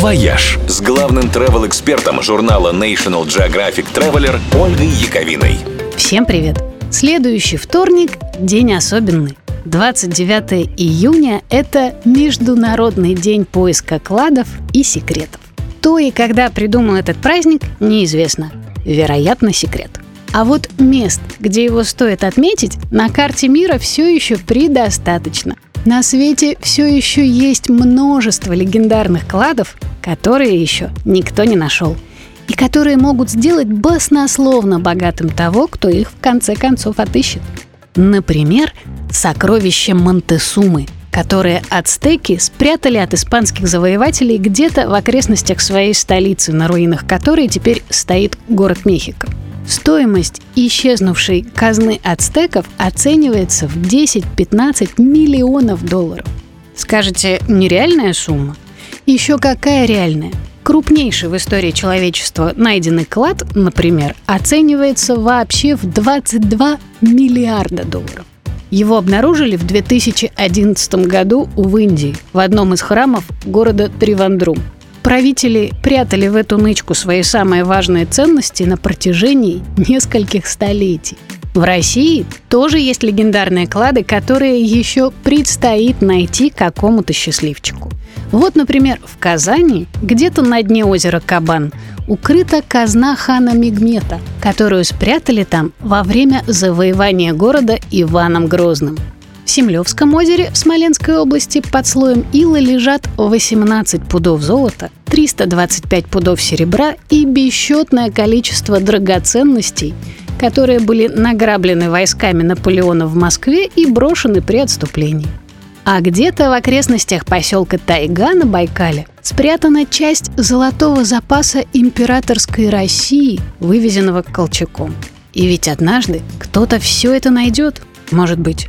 «Вояж» с главным travel-экспертом журнала National Geographic Traveler Ольгой Яковиной. Всем привет! Следующий вторник – день особенный. 29 июня – это Международный день поиска кладов и секретов. Кто и когда придумал этот праздник, неизвестно. Вероятно, секрет. А вот мест, где его стоит отметить, на карте мира все еще предостаточно – на свете все еще есть множество легендарных кладов, которые еще никто не нашел. И которые могут сделать баснословно богатым того, кто их в конце концов отыщет. Например, сокровища Монтесумы, которые ацтеки спрятали от испанских завоевателей где-то в окрестностях своей столицы, на руинах которой теперь стоит город Мехико. Стоимость исчезнувшей казны ацтеков оценивается в 10-15 миллионов долларов. Скажете, нереальная сумма? Еще какая реальная? Крупнейший в истории человечества найденный клад, например, оценивается вообще в 22 миллиарда долларов. Его обнаружили в 2011 году в Индии, в одном из храмов города Тривандрум – Правители прятали в эту нычку свои самые важные ценности на протяжении нескольких столетий. В России тоже есть легендарные клады, которые еще предстоит найти какому-то счастливчику. Вот, например, в Казани, где-то на дне озера Кабан, укрыта казна хана Мигмета, которую спрятали там во время завоевания города Иваном Грозным. В Семлевском озере в Смоленской области под слоем ила лежат 18 пудов золота, 325 пудов серебра и бесчетное количество драгоценностей, которые были награблены войсками Наполеона в Москве и брошены при отступлении. А где-то в окрестностях поселка Тайга на Байкале спрятана часть золотого запаса императорской России, вывезенного Колчаком. И ведь однажды кто-то все это найдет. Может быть,